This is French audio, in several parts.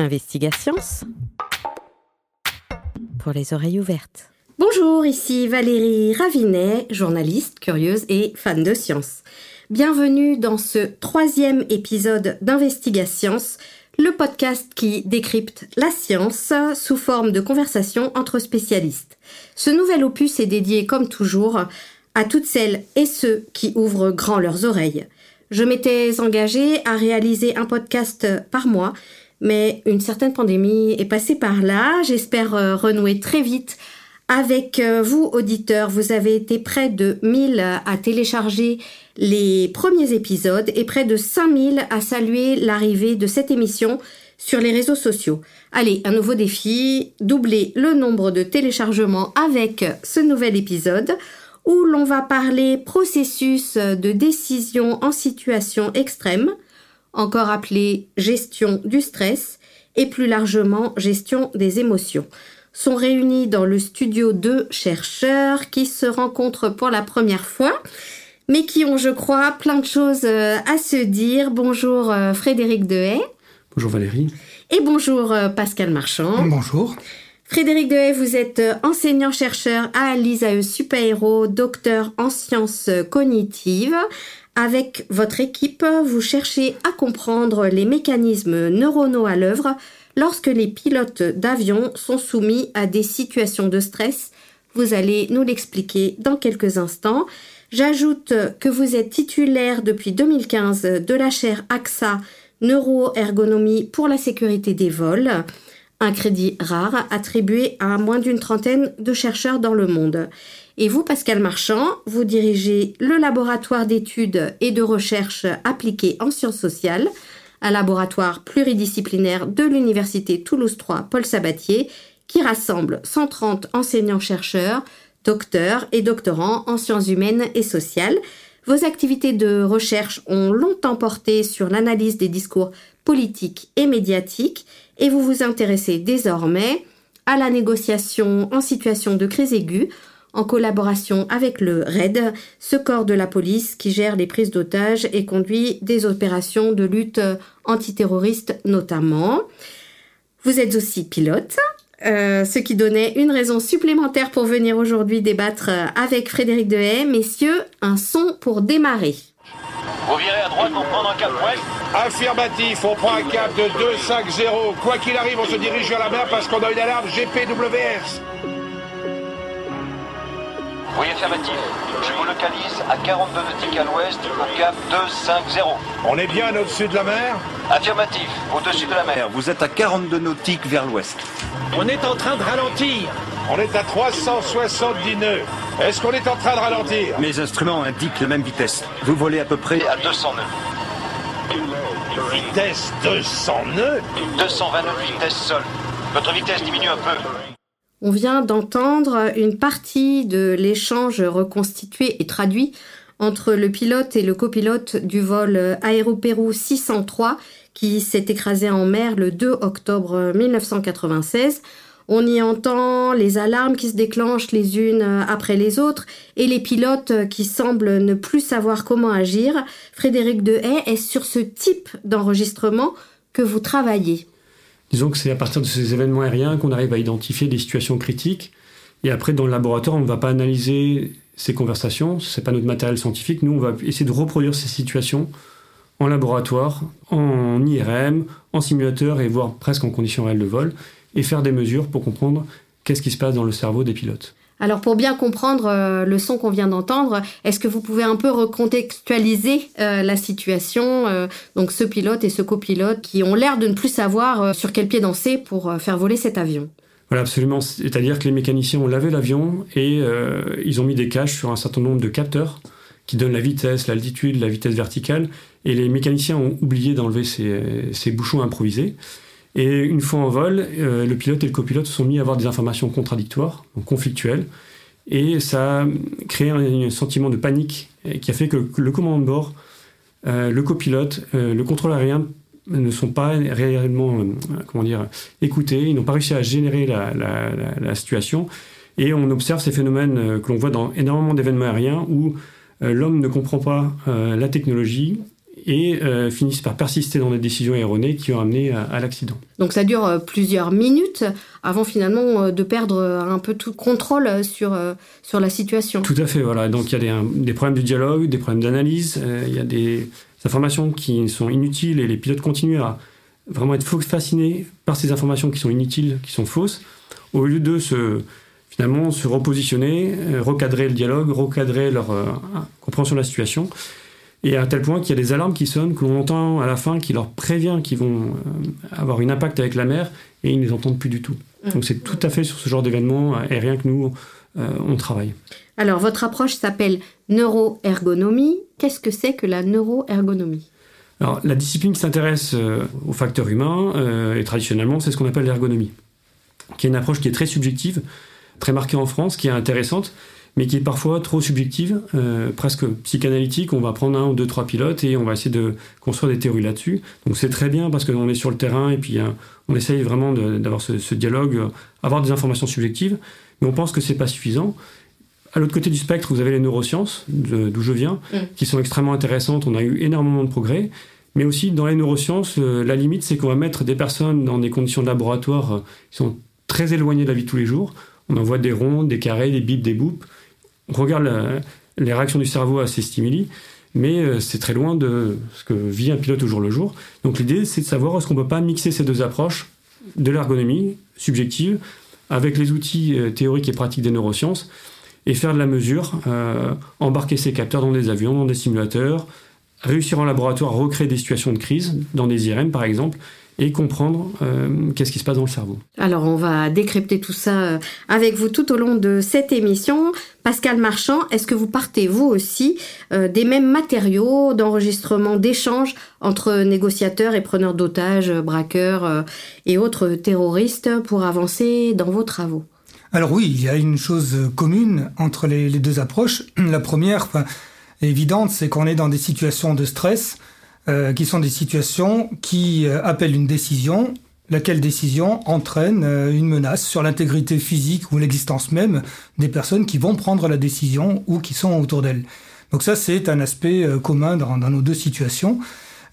Investigations pour les oreilles ouvertes. Bonjour, ici Valérie Ravinet, journaliste, curieuse et fan de science. Bienvenue dans ce troisième épisode d'Investigations, le podcast qui décrypte la science sous forme de conversation entre spécialistes. Ce nouvel opus est dédié, comme toujours, à toutes celles et ceux qui ouvrent grand leurs oreilles. Je m'étais engagée à réaliser un podcast par mois, mais une certaine pandémie est passée par là. J'espère euh, renouer très vite avec euh, vous, auditeurs. Vous avez été près de 1000 à télécharger les premiers épisodes et près de 5000 à saluer l'arrivée de cette émission sur les réseaux sociaux. Allez, un nouveau défi, doubler le nombre de téléchargements avec ce nouvel épisode où l'on va parler processus de décision en situation extrême, encore appelé gestion du stress, et plus largement gestion des émotions. Sont réunis dans le studio deux chercheurs qui se rencontrent pour la première fois, mais qui ont, je crois, plein de choses euh, à se dire. Bonjour euh, Frédéric Dehaye. Bonjour Valérie. Et bonjour euh, Pascal Marchand. Bonjour. Frédéric Dehaye, vous êtes enseignant-chercheur à l'ISAE Super-Héros, docteur en sciences cognitives. Avec votre équipe, vous cherchez à comprendre les mécanismes neuronaux à l'œuvre lorsque les pilotes d'avion sont soumis à des situations de stress. Vous allez nous l'expliquer dans quelques instants. J'ajoute que vous êtes titulaire depuis 2015 de la chaire AXA Neuroergonomie pour la sécurité des vols un crédit rare attribué à moins d'une trentaine de chercheurs dans le monde. Et vous, Pascal Marchand, vous dirigez le laboratoire d'études et de recherche appliquées en sciences sociales, un laboratoire pluridisciplinaire de l'Université Toulouse 3 Paul Sabatier, qui rassemble 130 enseignants-chercheurs, docteurs et doctorants en sciences humaines et sociales. Vos activités de recherche ont longtemps porté sur l'analyse des discours politiques et médiatiques et vous vous intéressez désormais à la négociation en situation de crise aiguë en collaboration avec le RAID, ce corps de la police qui gère les prises d'otages et conduit des opérations de lutte antiterroriste notamment. Vous êtes aussi pilote, euh, ce qui donnait une raison supplémentaire pour venir aujourd'hui débattre avec Frédéric Dehaye. Messieurs, un son pour démarrer. Vous virez à droite pour prendre un cap ouest Affirmatif, on prend un cap de 2-5-0. Quoi qu'il arrive, on se dirige vers la mer parce qu'on a une alarme GPWS. Oui, affirmatif. Je vous localise à 42 nautiques à l'ouest au cap 250. On est bien au-dessus de la mer Affirmatif, au-dessus de la mer. Vous êtes à 42 nautiques vers l'ouest. On est en train de ralentir. On est à 370 nœuds. Est-ce qu'on est en train de ralentir Mes instruments indiquent la même vitesse. Vous volez à peu près à 200 nœuds. Vitesse 200 nœuds 220 nœuds de vitesse sol. Votre vitesse diminue un peu. On vient d'entendre une partie de l'échange reconstitué et traduit entre le pilote et le copilote du vol Aéropérou 603 qui s'est écrasé en mer le 2 octobre 1996. On y entend les alarmes qui se déclenchent les unes après les autres et les pilotes qui semblent ne plus savoir comment agir. Frédéric Dehaye, est sur ce type d'enregistrement que vous travaillez Disons que c'est à partir de ces événements aériens qu'on arrive à identifier des situations critiques. Et après, dans le laboratoire, on ne va pas analyser ces conversations, ce n'est pas notre matériel scientifique. Nous, on va essayer de reproduire ces situations en laboratoire, en IRM, en simulateur et voire presque en conditions réelles de vol, et faire des mesures pour comprendre qu'est-ce qui se passe dans le cerveau des pilotes. Alors pour bien comprendre euh, le son qu'on vient d'entendre, est-ce que vous pouvez un peu recontextualiser euh, la situation euh, Donc ce pilote et ce copilote qui ont l'air de ne plus savoir sur quel pied danser pour faire voler cet avion? Voilà, absolument. C'est-à-dire que les mécaniciens ont lavé l'avion et ils ont mis des caches sur un certain nombre de capteurs qui donnent la vitesse, l'altitude, la vitesse verticale. Et les mécaniciens ont oublié d'enlever ces, ces, bouchons improvisés. Et une fois en vol, euh, le pilote et le copilote se sont mis à avoir des informations contradictoires, conflictuelles. Et ça a créé un, sentiment de panique qui a fait que le commandant de bord, euh, le copilote, euh, le contrôle aérien ne sont pas réellement comment dire, écoutés, ils n'ont pas réussi à générer la, la, situation. Et on observe ces phénomènes que l'on voit dans énormément d'événements aériens où l'homme ne comprend pas la technologie et euh, finissent par persister dans des décisions erronées qui ont amené à, à l'accident. Donc ça dure euh, plusieurs minutes avant finalement euh, de perdre un peu tout contrôle sur, sur la situation. Tout à fait, voilà. Donc il y a des, un- des problèmes de dialogue, des problèmes d'analyse, euh, il y a des informations qui sont inutiles et les pilotes continuent à vraiment être fascinés par ces informations qui sont inutiles, qui sont fausses, au lieu de se finalement se repositionner, recadrer le dialogue, recadrer leur euh, compréhension de la situation. Et à tel point qu'il y a des alarmes qui sonnent, que l'on entend à la fin, qui leur prévient qu'ils vont euh, avoir une impact avec la mer, et ils ne les entendent plus du tout. Donc c'est tout à fait sur ce genre d'événement euh, aérien que nous, euh, on travaille. Alors votre approche s'appelle neuroergonomie. Qu'est-ce que c'est que la neuroergonomie? Alors, la discipline qui s'intéresse euh, aux facteurs humains, euh, et traditionnellement, c'est ce qu'on appelle l'ergonomie, qui est une approche qui est très subjective, très marquée en France, qui est intéressante, mais qui est parfois trop subjective, euh, presque psychanalytique. On va prendre un ou deux, trois pilotes et on va essayer de construire des théories là-dessus. Donc c'est très bien parce qu'on est sur le terrain et puis euh, on essaye vraiment d'avoir ce, ce dialogue, euh, avoir des informations subjectives, mais on pense que c'est pas suffisant. À l'autre côté du spectre, vous avez les neurosciences, d'où je viens, Mm. qui sont extrêmement intéressantes. On a eu énormément de progrès. Mais aussi, dans les neurosciences, euh, la limite, c'est qu'on va mettre des personnes dans des conditions de laboratoire qui sont très éloignées de la vie de tous les jours. On envoie des ronds, des carrés, des bips, des boups. On regarde les réactions du cerveau à ces stimuli, mais euh, c'est très loin de ce que vit un pilote au jour le jour. Donc l'idée, c'est de savoir est-ce qu'on ne peut pas mixer ces deux approches de l'ergonomie subjective avec les outils euh, théoriques et pratiques des neurosciences et faire de la mesure, euh, embarquer ces capteurs dans des avions, dans des simulateurs, réussir en laboratoire à recréer des situations de crise, dans des IRM par exemple, et comprendre euh, qu'est-ce qui se passe dans le cerveau. Alors on va décrypter tout ça euh, avec vous tout au long de cette émission. Pascal Marchand, est-ce que vous partez vous aussi euh, des mêmes matériaux d'enregistrement, d'échange entre négociateurs et preneurs d'otages, braqueurs euh, et autres terroristes pour avancer dans vos travaux? Alors oui, il y a une chose commune entre les, les deux approches. La première, enfin, évidente, c'est qu'on est dans des situations de stress euh, qui sont des situations qui euh, appellent une décision, laquelle décision entraîne euh, une menace sur l'intégrité physique ou l'existence même des personnes qui vont prendre la décision ou qui sont autour d'elles. Donc ça, c'est un aspect euh, commun dans, nos deux situations.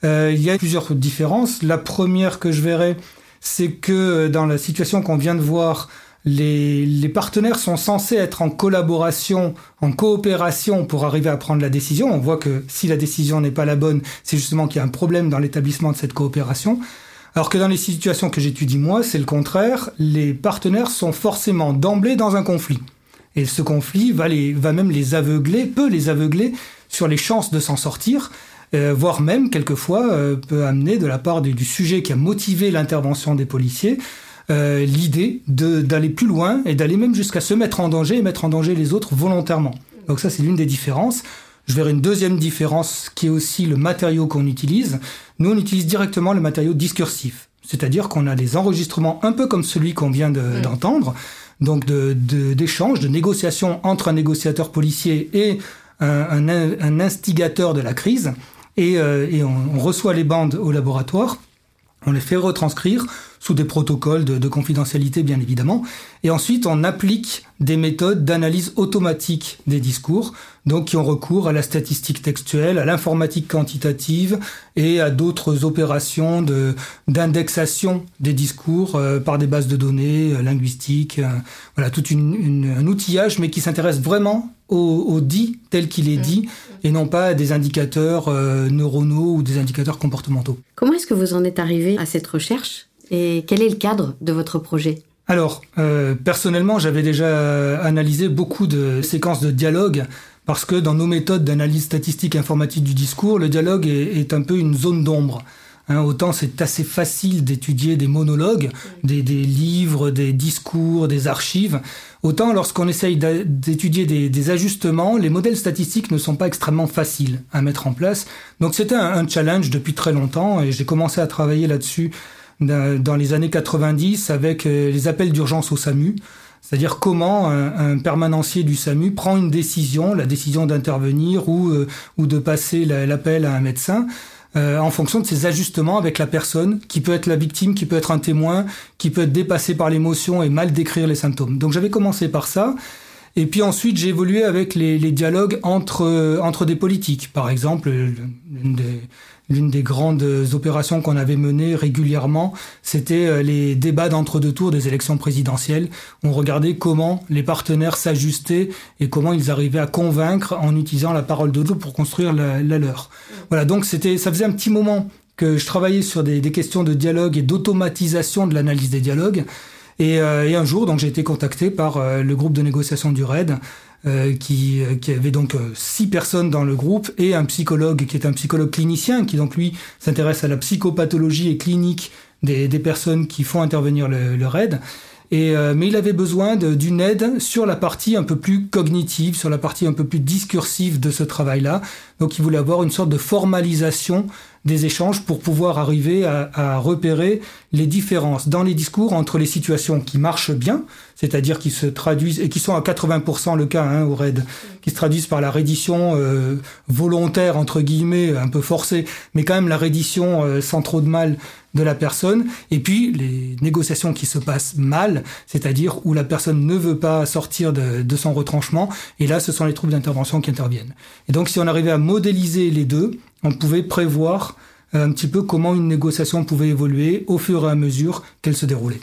Euh, il y a plusieurs différences. La première que je verrai, c'est que dans la situation qu'on vient de voir, les, les, partenaires sont censés être en collaboration, en coopération pour arriver à prendre la décision. On voit que si la décision n'est pas la bonne, c'est justement qu'il y a un problème dans l'établissement de cette coopération. Alors que dans les situations que j'étudie moi, c'est le contraire. Les partenaires sont forcément d'emblée dans un conflit. Et ce conflit va, les, va même les aveugler, peut les aveugler sur les chances de s'en sortir, euh, voire même quelquefois euh, peut amener de la part du, du sujet qui a motivé l'intervention des policiers euh, l'idée d'aller plus loin et d'aller même jusqu'à se mettre en danger et mettre en danger les autres volontairement. Donc ça, c'est l'une des différences. Je verrai une deuxième différence qui est aussi le matériau qu'on utilise. Nous, on utilise directement le matériau discursif. C'est-à-dire qu'on a des enregistrements un peu comme celui qu'on vient d'entendre, de, donc d'échanges, de, de, de négociations entre un négociateur policier et un, un, un instigateur de la crise. Et, euh, et on, on reçoit les bandes au laboratoire, on les fait retranscrire sous des protocoles de, de, confidentialité bien évidemment, et ensuite on applique des méthodes d'analyse automatique des discours, donc qui ont recours à la statistique textuelle, à l'informatique quantitative et à d'autres opérations de d'indexation des discours euh, par des bases de données euh, linguistiques, euh, voilà tout une, une, un outillage, mais qui s'intéresse vraiment au, au, dit tel qu'il est dit et non pas à des indicateurs euh, neuronaux ou des indicateurs comportementaux. Comment est-ce que vous en êtes arrivé à cette recherche? Et quel est le cadre de votre projet? Alors, euh, personnellement, j'avais déjà analysé beaucoup de séquences de dialogue parce que dans nos méthodes d'analyse statistique informatique du discours, le dialogue est, un peu une zone d'ombre. Hein, autant c'est assez facile d'étudier des monologues, des, livres, des discours, des archives. Autant lorsqu'on essaye d'étudier des, ajustements, les modèles statistiques ne sont pas extrêmement faciles à mettre en place. Donc c'était un challenge depuis très longtemps et j'ai commencé à travailler là-dessus dans les années 90 avec euh, les appels d'urgence au SAMU. C'est-à-dire comment un, un, permanencier du SAMU prend une décision, la décision d'intervenir ou, euh, ou de passer l'appel à un médecin, euh, en fonction de ses ajustements avec la personne, qui peut être la victime, qui peut être un témoin, qui peut être dépassé par l'émotion et mal décrire les symptômes. Donc j'avais commencé par ça. Et puis ensuite, j'ai évolué avec les, les dialogues entre, entre des politiques. Par exemple, l'une des, l'une des grandes opérations qu'on avait menées régulièrement, c'était euh, les débats d'entre-deux tours des élections présidentielles. On regardait comment les partenaires s'ajustaient et comment ils arrivaient à convaincre en utilisant la parole de l'autre pour construire la, leur. Voilà, donc c'était, ça faisait un petit moment que je travaillais sur des, questions de dialogue et d'automatisation de l'analyse des dialogues. Et, euh, un jour, donc, j'ai été contacté par euh, le groupe de négociation du RAID, euh, qui, qui, avait donc six personnes dans le groupe et un psychologue qui est un psychologue clinicien, qui donc lui s'intéresse à la psychopathologie et clinique des, des personnes qui font intervenir le, le RAID. Et, euh, mais il avait besoin d'une aide sur la partie un peu plus cognitive, sur la partie un peu plus discursive de ce travail-là. Donc il voulait avoir une sorte de formalisation des échanges pour pouvoir arriver à, à, repérer les différences dans les discours entre les situations qui marchent bien, c'est-à-dire qui se traduisent et qui sont à 80% le cas hein, au RAID, qui se traduisent par la reddition euh, volontaire entre guillemets, un peu forcée, mais quand même la reddition euh, sans trop de mal de la personne, et puis les négociations qui se passent mal, c'est-à-dire où la personne ne veut pas sortir de, de son retranchement, et là ce sont les troupes d'intervention qui interviennent. Et donc si on arrivait à modéliser les deux, on pouvait prévoir un petit peu comment une négociation pouvait évoluer au fur et à mesure qu'elle se déroulait.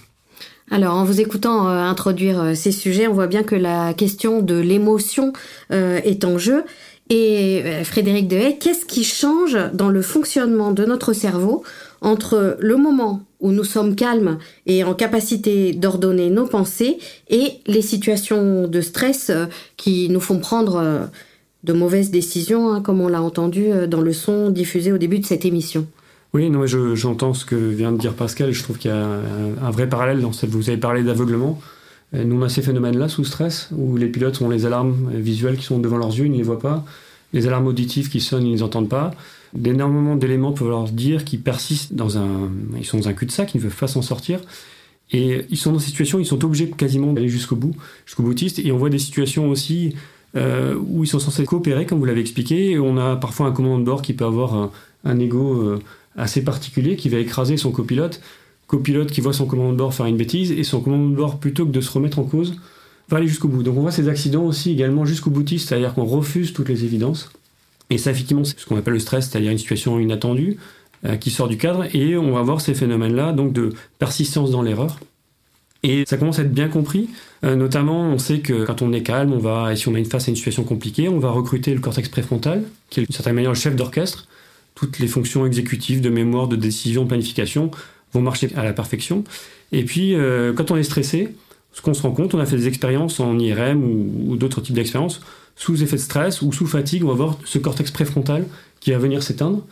Alors, en vous écoutant euh, introduire euh, ces sujets, on voit bien que la question de l'émotion euh, est en jeu. Et euh, Frédéric Dehaye, qu'est-ce qui change dans le fonctionnement de notre cerveau entre le moment où nous sommes calmes et en capacité d'ordonner nos pensées et les situations de stress euh, qui nous font prendre euh, de mauvaises décisions, hein, comme on l'a entendu euh, dans le son diffusé au début de cette émission. Oui, non, j'entends je, ce que vient de dire Pascal. Je trouve qu'il y a un, vrai parallèle dans cette. Vous avez parlé d'aveuglement. Nous, on a ces phénomènes-là sous stress, où les pilotes ont les alarmes visuelles qui sont devant leurs yeux, ils ne les voient pas. Les alarmes auditives qui sonnent, ils ne les entendent pas. D'énormément d'éléments peuvent leur dire qu'ils persistent dans un. Ils sont dans un cul-de-sac, ils ne peuvent pas s'en sortir. Et ils sont dans ces situations, ils sont obligés quasiment d'aller jusqu'au bout, jusqu'au boutiste. Et on voit des situations aussi euh, où ils sont censés coopérer, comme vous l'avez expliqué. Et on a parfois un commandant de bord qui peut avoir un, un ego euh, assez particulier qui va écraser son copilote. Copilote qui voit son commandant de bord faire une bêtise et son commandant de bord, plutôt que de se remettre en cause, va aller jusqu'au bout. Donc on voit ces accidents aussi également jusqu'au boutiste, c'est-à-dire qu'on refuse toutes les évidences. Et ça, effectivement, c'est ce qu'on appelle le stress, c'est-à-dire une situation inattendue euh, qui sort du cadre. Et on va voir ces phénomènes-là, donc de persistance dans l'erreur. Et ça commence à être bien compris. Euh, notamment, on sait que quand on est calme, on va, et si on a une face à une situation compliquée, on va recruter le cortex préfrontal, qui est d'une certaine manière le chef d'orchestre. Toutes les fonctions exécutives de mémoire, de décision, de planification vont marcher à la perfection. Et puis, euh, quand on est stressé, ce qu'on se rend compte, on a fait des expériences en IRM ou, ou d'autres types d'expériences, sous effet de stress ou sous fatigue, on va avoir ce cortex préfrontal qui va venir s'éteindre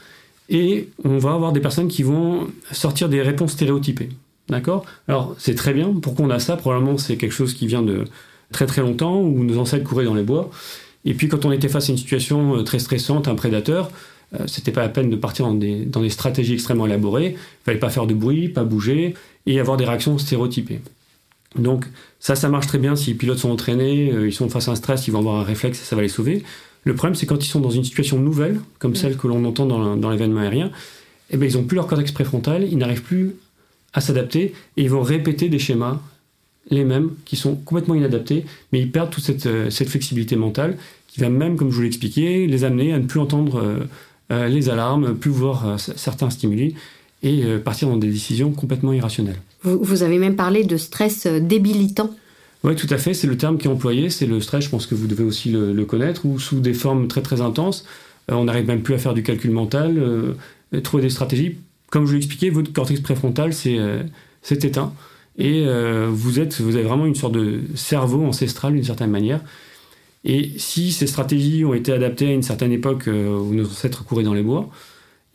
et on va avoir des personnes qui vont sortir des réponses stéréotypées. D'accord? Alors, c'est très bien. Pourquoi on a ça? Probablement, c'est quelque chose qui vient de très très longtemps, où nos ancêtres couraient dans les bois. Et puis, quand on était face à une situation très stressante, un prédateur, euh, c'était pas la peine de partir dans des, dans des stratégies extrêmement élaborées. Il fallait pas faire de bruit, pas bouger, et avoir des réactions stéréotypées. Donc ça, ça marche très bien si les pilotes sont entraînés, euh, ils sont face à un stress, ils vont avoir un réflexe et ça va les sauver. Le problème, c'est quand ils sont dans une situation nouvelle, comme celle que l'on entend dans l'événement aérien, eh ben, ils n'ont plus leur cortex préfrontal, ils n'arrivent plus à s'adapter et ils vont répéter des schémas, les mêmes, qui sont complètement inadaptés, mais ils perdent toute cette, euh, cette flexibilité mentale qui va même, comme je vous l'ai expliqué, les amener à ne plus entendre euh, euh, les alarmes, plus voir euh, certains stimuli et euh, partir dans des décisions complètement irrationnelles. Vous, vous avez même parlé de stress débilitant. Oui, tout à fait, c'est le terme qui est employé, c'est le stress, je pense que vous devez aussi le, le connaître, ou sous des formes très très intenses, on n'arrive même plus à faire du calcul mental, trouver des stratégies. Comme je l'ai expliqué, votre cortex préfrontal, c'est euh, éteint, et euh, vous, êtes, vous avez vraiment une sorte de cerveau ancestral d'une certaine manière. Et si ces stratégies ont été adaptées à une certaine époque euh, où nos ancêtres couraient dans les bois,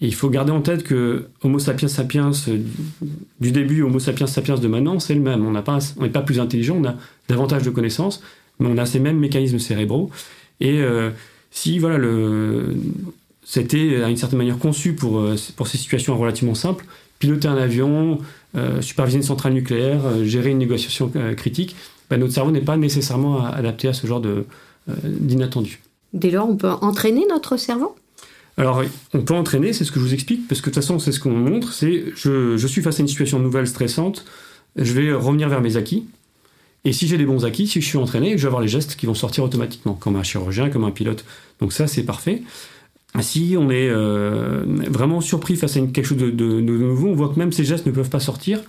il faut garder en tête que Homo sapiens sapiens du début, Homo sapiens sapiens de maintenant, c'est le même. On n'est pas, plus intelligent, on a davantage de connaissances, mais on a ces mêmes mécanismes cérébraux. Et si voilà, le, c'était à une certaine manière conçu pour, euh, pour ces situations relativement simples, piloter un avion, euh, superviser une centrale nucléaire, euh, gérer une négociation euh, critique, ben, notre cerveau n'est pas nécessairement adapté à ce genre de, euh, d'inattendu. Dès lors, on peut entraîner notre cerveau? Alors, on peut entraîner, c'est ce que je vous explique, parce que de toute façon, c'est ce qu'on montre, c'est je, je suis face à une situation nouvelle stressante, je vais revenir vers mes acquis, Et si j'ai des bons acquis, si je suis entraîné, je vais avoir les gestes qui vont sortir automatiquement, comme un chirurgien, comme un pilote. Donc ça, c'est parfait. Si on est euh, vraiment surpris face à quelque chose de, nouveau, on voit que même ces gestes ne peuvent pas sortir.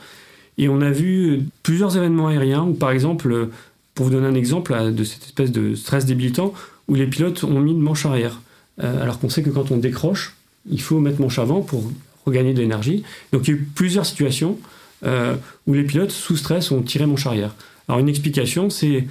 Et on a vu plusieurs événements aériens où, par exemple, pour vous donner un exemple de cette espèce de stress débilitant, où les pilotes ont mis une manche arrière. Euh, alors qu'on sait que quand on décroche, il faut mettre manche avant pour regagner de l'énergie. Donc il y a eu plusieurs situations euh, où les pilotes, sous stress, ont tiré manche arrière. Alors une explication, c'est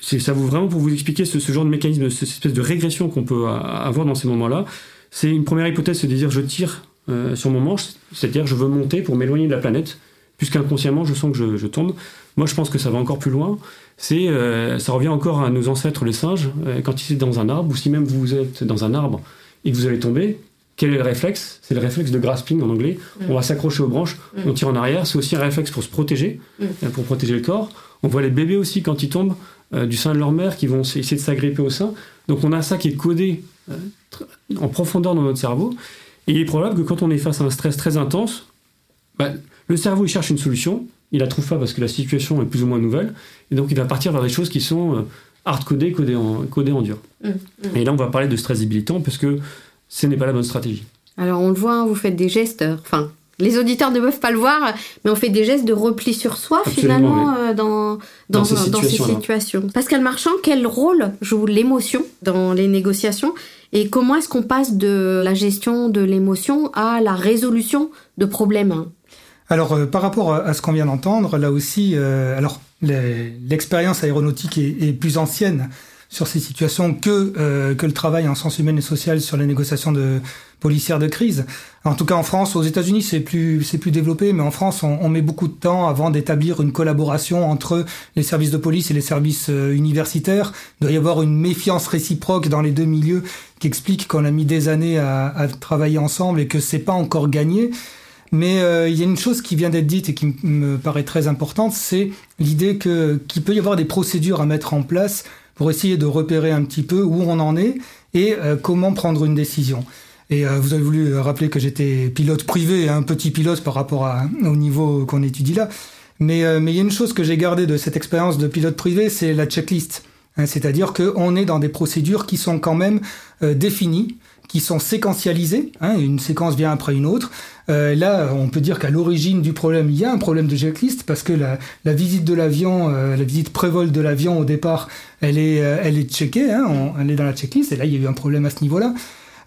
ça vaut vraiment pour vous expliquer ce, genre de mécanisme, cette espèce de régression qu'on peut avoir dans ces moments-là. C'est une première hypothèse, c'est de dire je tire euh, sur mon manche, c'est-à-dire je veux monter pour m'éloigner de la planète, puisqu'inconsciemment je sens que je, tombe. Moi je pense que ça va encore plus loin. C'est, euh, ça revient encore à nos ancêtres les singes, euh, quand ils étaient dans un arbre, ou si même vous êtes dans un arbre et que vous allez tomber, quel est le réflexe? C'est le réflexe de grasping en anglais. Mm. On va s'accrocher aux branches, mm. on tire en arrière. C'est aussi un réflexe pour se protéger, mm. pour protéger le corps. On voit les bébés aussi quand ils tombent euh, du sein de leur mère qui vont essayer de s'agripper au sein. Donc on a ça qui est codé euh, en profondeur dans notre cerveau. Et il est probable que quand on est face à un stress très intense, bah, le cerveau il cherche une solution, il la trouve pas parce que la situation est plus ou moins nouvelle, et donc il va partir vers des choses qui sont euh, hard codées, codées en, codées en dur. Mmh, mmh. Et là on va parler de stress débilitant parce que ce n'est pas la bonne stratégie. Alors on le voit, hein, vous faites des gestes, enfin les auditeurs ne peuvent pas le voir, mais on fait des gestes de repli sur soi finalement euh, dans, dans, ces, situations, Pascal Marchand, quel rôle joue l'émotion dans les négociations et comment est-ce qu'on passe de la gestion de l'émotion à la résolution de problèmes? Alors euh, par rapport à, ce qu'on vient d'entendre, là aussi, euh, alors l'expérience aéronautique est, plus ancienne sur ces situations que, que le travail en sens humain et social sur les négociations de, policière de crise. En tout cas, en France, aux États-Unis, c'est plus c'est plus développé, mais en France, on, met beaucoup de temps avant d'établir une collaboration entre les services de police et les services euh, universitaires. Il doit y avoir une méfiance réciproque dans les deux milieux qui explique qu'on a mis des années à, travailler ensemble et que c'est pas encore gagné. Mais euh, il y a une chose qui vient d'être dite et qui me paraît très importante, c'est l'idée que qu'il peut y avoir des procédures à mettre en place pour essayer de repérer un petit peu où on en est et euh, comment prendre une décision. Et euh, vous avez voulu rappeler que j'étais pilote privé, un petit pilote par rapport au niveau qu'on étudie là. Mais, euh, il y a une chose que j'ai gardée de cette expérience de pilote privé, c'est la checklist. Hein, C'est-à-dire qu'on est dans des procédures qui sont quand même euh, définies, qui sont séquentialisées. Hein, une séquence vient après une autre. Euh, là, on peut dire qu'à l'origine du problème, il y a un problème de checklist parce que la, la visite de l'avion, la visite prévol de l'avion au départ, elle est, elle est checkée, hein, on, elle est dans la checklist. Et là, il y a eu un problème à ce niveau-là.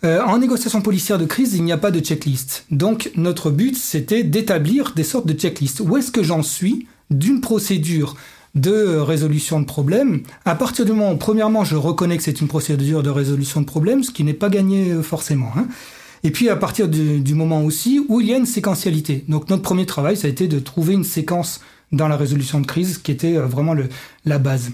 Euh, en négociation policière de crise, il n'y a pas de checklist. Donc notre but, c'était d'établir des sortes de checklists. Où est-ce que j'en suis d'une procédure de résolution de problème? À partir du moment où, premièrement, je reconnais que c'est une procédure de résolution de problème, ce qui n'est pas gagné euh, forcément. Hein. Et puis à partir du, moment aussi où il y a une séquentialité. Donc notre premier travail, ça a été de trouver une séquence dans la résolution de crise qui était euh, vraiment le, la base.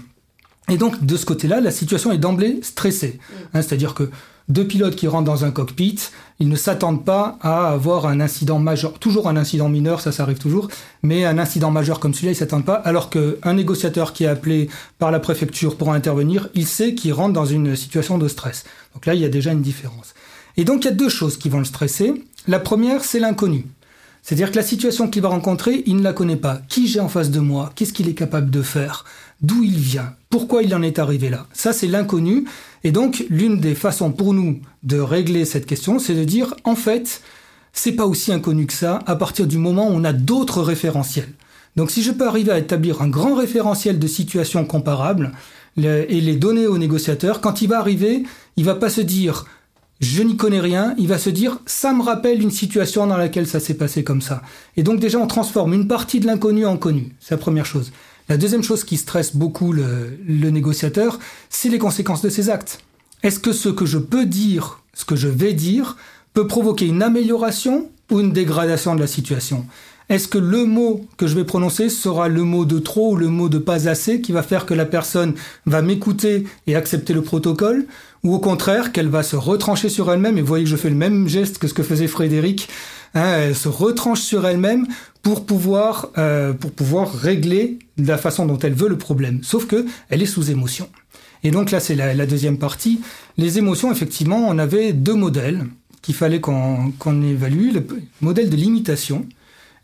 Et donc de ce côté-là, la situation est d'emblée stressée. Hein, C'est-à-dire que deux pilotes qui rentrent dans un cockpit, ils ne s'attendent pas à avoir un incident majeur, toujours un incident mineur, ça, ça arrive toujours, mais un incident majeur comme celui-là, ils s'attendent pas, alors qu'un négociateur qui est appelé par la préfecture pour intervenir, il sait qu'il rentre dans une situation de stress. Donc là, il y a déjà une différence. Et donc, il y a deux choses qui vont le stresser. La première, c'est l'inconnu. C'est-à-dire que la situation qu'il va rencontrer, il ne la connaît pas. Qui j'ai en face de moi? Qu'est-ce qu'il est capable de faire? D'où il vient? Pourquoi il en est arrivé là? Ça, c'est l'inconnu. Et donc, l'une des façons pour nous de régler cette question, c'est de dire, en fait, c'est pas aussi inconnu que ça à partir du moment où on a d'autres référentiels. Donc, si je peux arriver à établir un grand référentiel de situations comparables et les donner au négociateur, quand il va arriver, il va pas se dire, je n'y connais rien, il va se dire ça me rappelle une situation dans laquelle ça s'est passé comme ça. Et donc déjà on transforme une partie de l'inconnu en connu, c'est la première chose. La deuxième chose qui stresse beaucoup le, négociateur, c'est les conséquences de ses actes. Est-ce que ce que je peux dire, ce que je vais dire, peut provoquer une amélioration ou une dégradation de la situation? Est-ce que le mot que je vais prononcer sera le mot de trop ou le mot de pas assez qui va faire que la personne va m'écouter et accepter le protocole? Ou au contraire qu'elle va se retrancher sur elle-même, et vous voyez que je fais le même geste que ce que faisait Frédéric, hein, elle se retranche sur elle-même pour pouvoir, euh, pour pouvoir régler la façon dont elle veut le problème. Sauf que elle est sous émotion. Et donc là, c'est la, deuxième partie. Les émotions, effectivement, on avait deux modèles qu'il fallait qu'on évalue, le modèle de l'imitation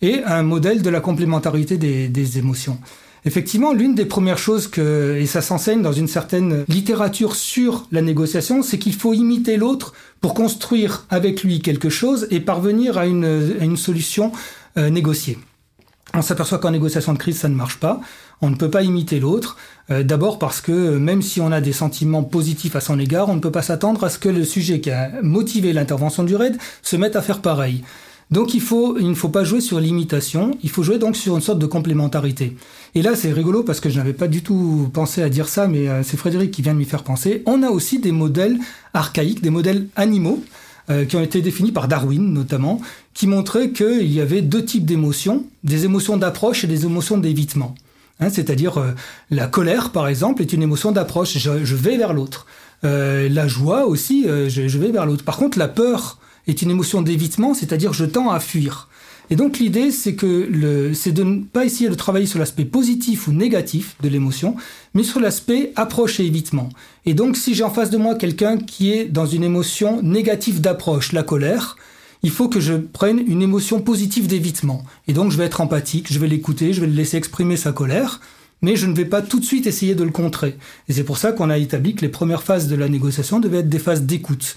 et un modèle de la complémentarité des, des émotions. Effectivement, l'une des premières choses que, et ça s'enseigne dans une certaine littérature sur la négociation, c'est qu'il faut imiter l'autre pour construire avec lui quelque chose et parvenir à une, solution euh, négociée. On s'aperçoit qu'en négociation de crise, ça ne marche pas. On ne peut pas imiter l'autre. Euh, D'abord parce que même si on a des sentiments positifs à son égard, on ne peut pas s'attendre à ce que le sujet qui a motivé l'intervention du RAID se mette à faire pareil. Donc il, faut, il ne faut pas jouer sur l'imitation, il faut jouer donc sur une sorte de complémentarité. Et là c'est rigolo parce que je n'avais pas du tout pensé à dire ça, mais euh, c'est Frédéric qui vient de m'y faire penser. On a aussi des modèles archaïques, des modèles animaux, euh, qui ont été définis par Darwin notamment, qui montraient qu'il y avait deux types d'émotions, des émotions d'approche et des émotions d'évitement. Hein, C'est-à-dire euh, la colère par exemple est une émotion d'approche, je, je, vais vers l'autre. Euh, la joie aussi, je, je vais vers l'autre. Par contre la peur est une émotion d'évitement, c'est-à-dire je tends à fuir. Et donc l'idée, c'est que le, c'est de ne pas essayer de travailler sur l'aspect positif ou négatif de l'émotion, mais sur l'aspect approche et évitement. Et donc si j'ai en face de moi quelqu'un qui est dans une émotion négative d'approche, la colère, il faut que je prenne une émotion positive d'évitement. Et donc je vais être empathique, je vais l'écouter, je vais le laisser exprimer sa colère, mais je ne vais pas tout de suite essayer de le contrer. Et c'est pour ça qu'on a établi que les premières phases de la négociation devaient être des phases d'écoute.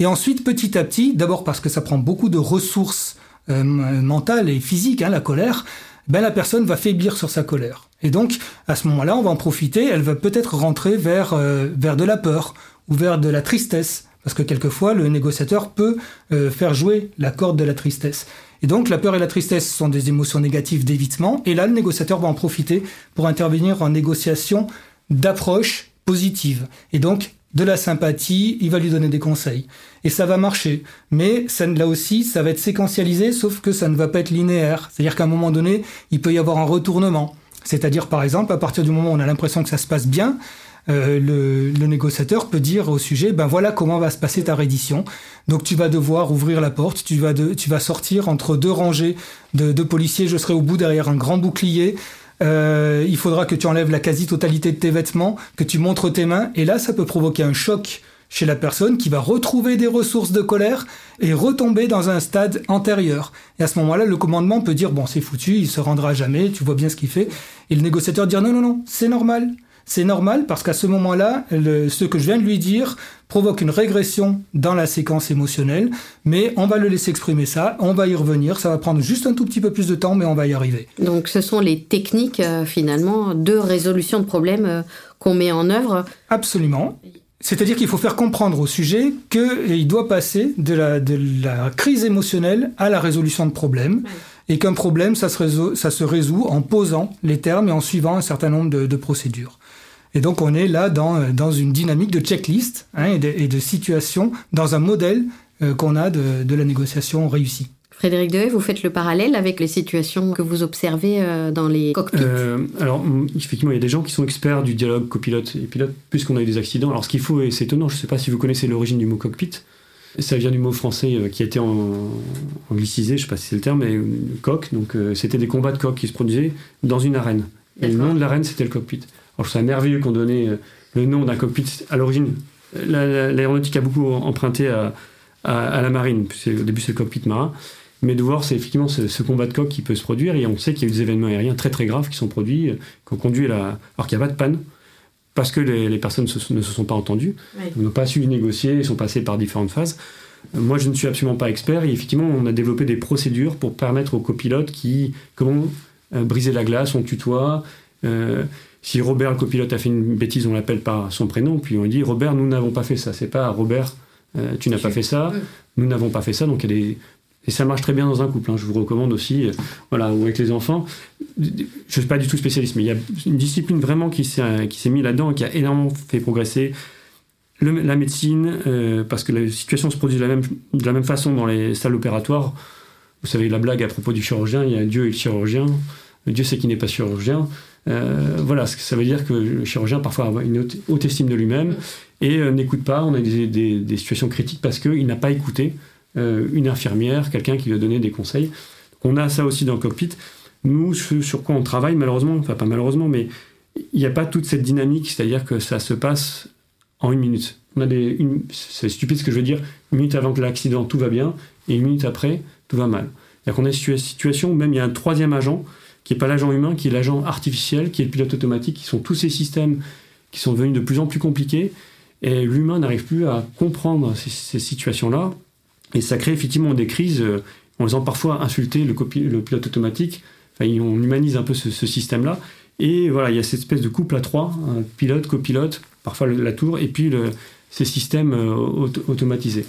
Et ensuite, petit à petit, d'abord parce que ça prend beaucoup de ressources euh, mentales et physiques, hein, la colère, ben la personne va faiblir sur sa colère. Et donc, à ce moment-là, on va en profiter, elle va peut-être rentrer vers, euh, vers de la peur ou vers de la tristesse, parce que quelquefois, le négociateur peut euh, faire jouer la corde de la tristesse. Et donc, la peur et la tristesse sont des émotions négatives d'évitement, et là, le négociateur va en profiter pour intervenir en négociation d'approche positive. Et donc, de la sympathie, il va lui donner des conseils. Et ça va marcher. Mais ça, là aussi, ça va être séquentialisé, sauf que ça ne va pas être linéaire. C'est-à-dire qu'à un moment donné, il peut y avoir un retournement. C'est-à-dire, par exemple, à partir du moment où on a l'impression que ça se passe bien, euh, le, le, négociateur peut dire au sujet, ben voilà comment va se passer ta reddition. Donc tu vas devoir ouvrir la porte, tu vas, de, tu vas sortir entre deux rangées de, de policiers, je serai au bout derrière un grand bouclier, euh, il faudra que tu enlèves la quasi-totalité de tes vêtements, que tu montres tes mains, et là, ça peut provoquer un choc chez la personne qui va retrouver des ressources de colère et retomber dans un stade antérieur. Et à ce moment-là, le commandement peut dire, bon, c'est foutu, il se rendra jamais, tu vois bien ce qu'il fait. Et le négociateur dire, non, non, non, c'est normal. C'est normal parce qu'à ce moment-là, ce que je viens de lui dire provoque une régression dans la séquence émotionnelle, mais on va le laisser exprimer ça, on va y revenir, ça va prendre juste un tout petit peu plus de temps, mais on va y arriver. Donc ce sont les techniques euh, finalement de résolution de problèmes euh, qu'on met en œuvre Absolument. C'est-à-dire qu'il faut faire comprendre au sujet qu'il doit passer de la, de la, crise émotionnelle à la résolution de problèmes. Et qu'un problème, ça se, résout, ça se, résout, en posant les termes et en suivant un certain nombre de, de procédures. Et donc on est là dans, dans une dynamique de checklist hein, et, de, et, de, situation, dans un modèle euh, qu'on a de, de, la négociation réussie. Frédéric Dehaye, vous faites le parallèle avec les situations que vous observez euh, dans les cockpits euh, Alors, effectivement, il y a des gens qui sont experts du dialogue copilote et pilote, puisqu'on a eu des accidents. Alors, ce qu'il faut, et c'est étonnant, je ne sais pas si vous connaissez l'origine du mot cockpit, ça vient du mot français euh, qui a été anglicisé, je ne sais pas si c'est le terme, mais coq. Donc, euh, c'était des combats de coqs qui se produisaient dans une arène. Et le nom de l'arène, c'était le cockpit. Alors, je trouve ça merveilleux qu'on donnait euh, le nom d'un cockpit à l'origine. L'aéronautique a beaucoup emprunté à, à, à la marine. Au début, c'est le cockpit marin. Mais de voir, c'est effectivement ce, ce, combat de coq qui peut se produire. Et on sait qu'il y a eu des événements aériens très très graves qui sont produits, qui ont conduit à la. Alors qu'il n'y a pas de panne, parce que les, les personnes se, ne se sont pas entendues, oui. n'ont pas su négocier, ils sont passés par différentes phases. Moi, je ne suis absolument pas expert. Et effectivement, on a développé des procédures pour permettre aux copilotes qui. Comment euh, briser la glace, on tutoie. Euh, si Robert, le copilote, a fait une bêtise, on l'appelle par son prénom, puis on lui dit Robert, nous n'avons pas fait ça. C'est pas Robert, euh, tu n'as pas fait ça, nous n'avons pas fait ça. Donc il y a des. Et ça marche très bien dans un couple. Hein. Je vous recommande aussi, euh, voilà, ou avec les enfants. Je ne suis pas du tout spécialiste, mais il y a une discipline vraiment qui s'est mise là-dedans, qui a énormément fait progresser le, la médecine, euh, parce que la situation se produit de la même de la même façon dans les salles opératoires. Vous savez la blague à propos du chirurgien, il y a Dieu et le chirurgien. Dieu sait qu'il n'est pas chirurgien. Euh, voilà, ça veut dire que le chirurgien parfois a une haute, haute estime de lui-même et euh, n'écoute pas. On a des, des, des situations critiques parce qu'il n'a pas écouté euh, une infirmière, quelqu'un qui lui a donné des conseils. Donc on a ça aussi dans le cockpit. Nous, ce sur quoi on travaille, malheureusement, enfin pas malheureusement, mais il n'y a pas toute cette dynamique, c'est-à-dire que ça se passe en une minute. On a des, c'est stupide ce que je veux dire, une minute avant que l'accident, tout va bien, et une minute après, tout va mal. C'est-à-dire qu'on a une situation où même il y a un troisième agent qui n'est pas l'agent humain, qui est l'agent artificiel, qui est le pilote automatique, qui sont tous ces systèmes qui sont devenus de plus en plus compliqués. Et l'humain n'arrive plus à comprendre ces, situations-là. Et ça crée effectivement des crises euh, en faisant parfois insulter le, le pilote automatique. Enfin, on humanise un peu ce, système-là. Et voilà, il y a cette espèce de couple à trois, pilote, copilote, parfois la tour, et puis ces systèmes euh, automatisés.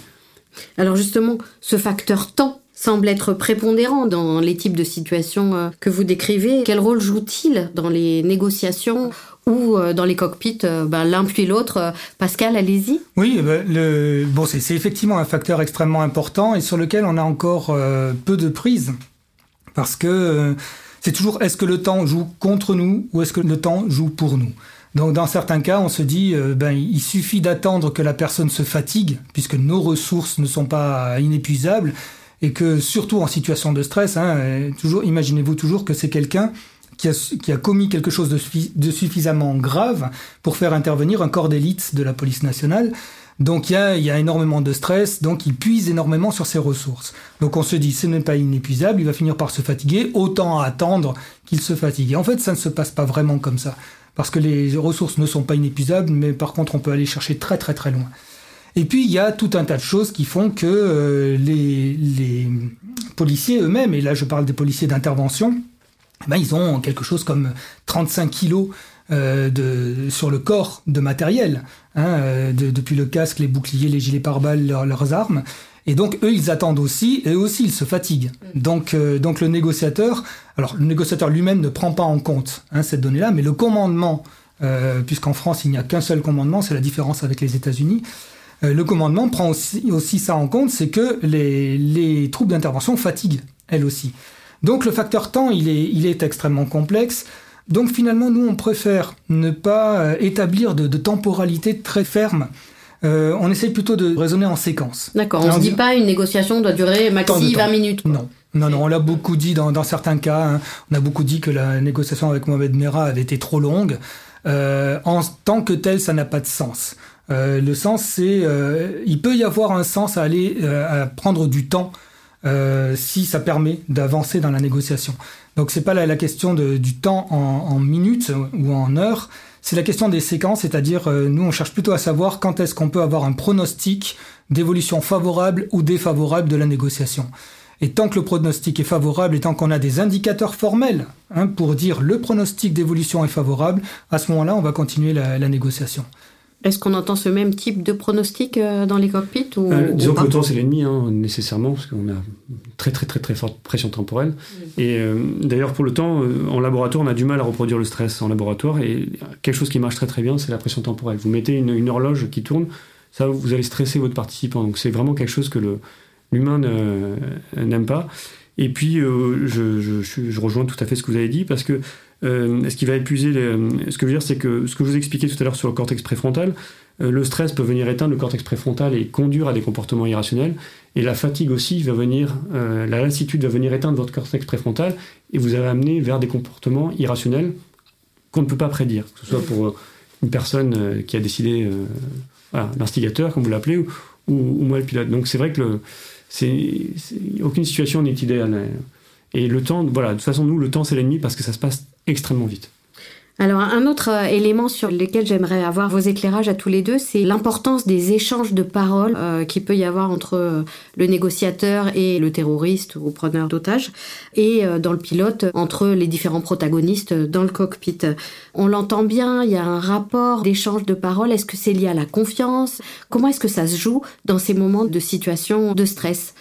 Alors justement, ce facteur temps semble être prépondérant dans les types de situations euh, que vous décrivez. Quel rôle joue-t-il dans les négociations ou euh, dans les cockpits, ben, l'un puis l'autre Pascal, allez-y. Oui, eh ben, bon, c'est effectivement un facteur extrêmement important et sur lequel on a encore peu de prise. Parce que c'est toujours est-ce que le temps joue contre nous ou est-ce que le temps joue pour nous? Donc dans certains cas, on se dit, euh, ben, il suffit d'attendre que la personne se fatigue, puisque nos ressources ne sont pas inépuisables, et que surtout en situation de stress, hein, euh, toujours, imaginez-vous toujours que c'est quelqu'un qui a, qui a, commis quelque chose de, suffisamment grave pour faire intervenir un corps d'élite de la police nationale. Donc il y, a, il y a énormément de stress, donc il puise énormément sur ses ressources. Donc on se dit, ce n'est pas inépuisable, il va finir par se fatiguer, autant attendre qu'il se fatigue. Et en fait, ça ne se passe pas vraiment comme ça parce que les ressources ne sont pas inépuisables, mais par contre on peut aller chercher très très très loin. Et puis il y a tout un tas de choses qui font que euh, les, les, policiers eux-mêmes, et là je parle des policiers d'intervention, eh ben, ils ont quelque chose comme 35 kilos euh, de, sur le corps de matériel, hein, euh, depuis le casque, les boucliers, les gilets pare-balles, leurs armes. Et donc eux, ils attendent aussi, et eux aussi, ils se fatiguent. Mm. Donc, euh, donc le négociateur, alors le négociateur lui-même ne prend pas en compte hein, cette donnée-là, mais le commandement, euh, puisqu'en France il n'y a qu'un seul commandement, c'est la différence avec les États-Unis. Euh, le commandement prend aussi, aussi ça en compte, c'est que les, les troupes d'intervention fatiguent elles aussi. Donc le facteur temps, il est, il est extrêmement complexe. Donc finalement, nous, on préfère ne pas établir de, de temporalité très ferme euh, on essaye plutôt de raisonner en séquence. D'accord, on ne se dit pas une négociation doit durer maxi 20 minutes. Non. Non, non, on l'a beaucoup dit dans, certains cas. Hein. On a beaucoup dit que la négociation avec Mohamed Merah avait été trop longue. Euh, en tant que tel, ça n'a pas de sens. Euh, le sens, c'est, il peut y avoir un sens à aller à prendre du temps si ça permet d'avancer dans la négociation. Donc c'est pas la, question du temps en, minutes ou en heures, c'est la question des séquences, c'est-à-dire euh, nous on cherche plutôt à savoir quand est-ce qu'on peut avoir un pronostic d'évolution favorable ou défavorable de la négociation. Et tant que le pronostic est favorable et tant qu'on a des indicateurs formels hein, pour dire le pronostic d'évolution est favorable, à ce moment-là, on va continuer la négociation. Est-ce qu'on entend ce même type de pronostic euh, dans les cockpits ou, euh, Disons que le temps c'est l'ennemi, hein, nécessairement, parce qu'on a très très très très forte pression temporelle. Et euh, d'ailleurs pour le temps, en laboratoire, on a du mal à reproduire le stress en laboratoire. Et quelque chose qui marche très très bien, c'est la pression temporelle. Vous mettez une, horloge qui tourne, ça vous allez stresser votre participant. Donc c'est vraiment quelque chose que l'humain n'aime pas. Et puis je, je, je, rejoins tout à fait ce que vous avez dit, parce que euh, ce qui va épuiser Ce que je veux dire, c'est que ce que je vous expliquais tout à l'heure sur le cortex préfrontal, euh, le stress peut venir éteindre le cortex préfrontal et conduire à des comportements irrationnels. Et la fatigue aussi va venir, euh, la lassitude va venir éteindre votre cortex préfrontal et vous allez amener vers des comportements irrationnels qu'on ne peut pas prédire, que ce soit pour une personne qui a décidé, l'instigateur, comme vous l'appelez, ou, ou, moi le pilote. Donc c'est vrai que aucune situation n'est idéale. Et le temps, voilà, de toute façon, nous, le temps, c'est l'ennemi parce que ça se passe extrêmement vite. Alors un autre euh, élément sur lequel j'aimerais avoir vos éclairages à tous les deux, c'est l'importance des échanges de paroles euh, qu'il peut y avoir entre euh, le négociateur et le terroriste ou preneur d'otages, et dans le pilote entre les différents protagonistes dans le cockpit. On l'entend bien, il y a un rapport d'échange de paroles. Est-ce que c'est lié à la confiance? Comment est-ce que ça se joue dans ces moments de situation de stress?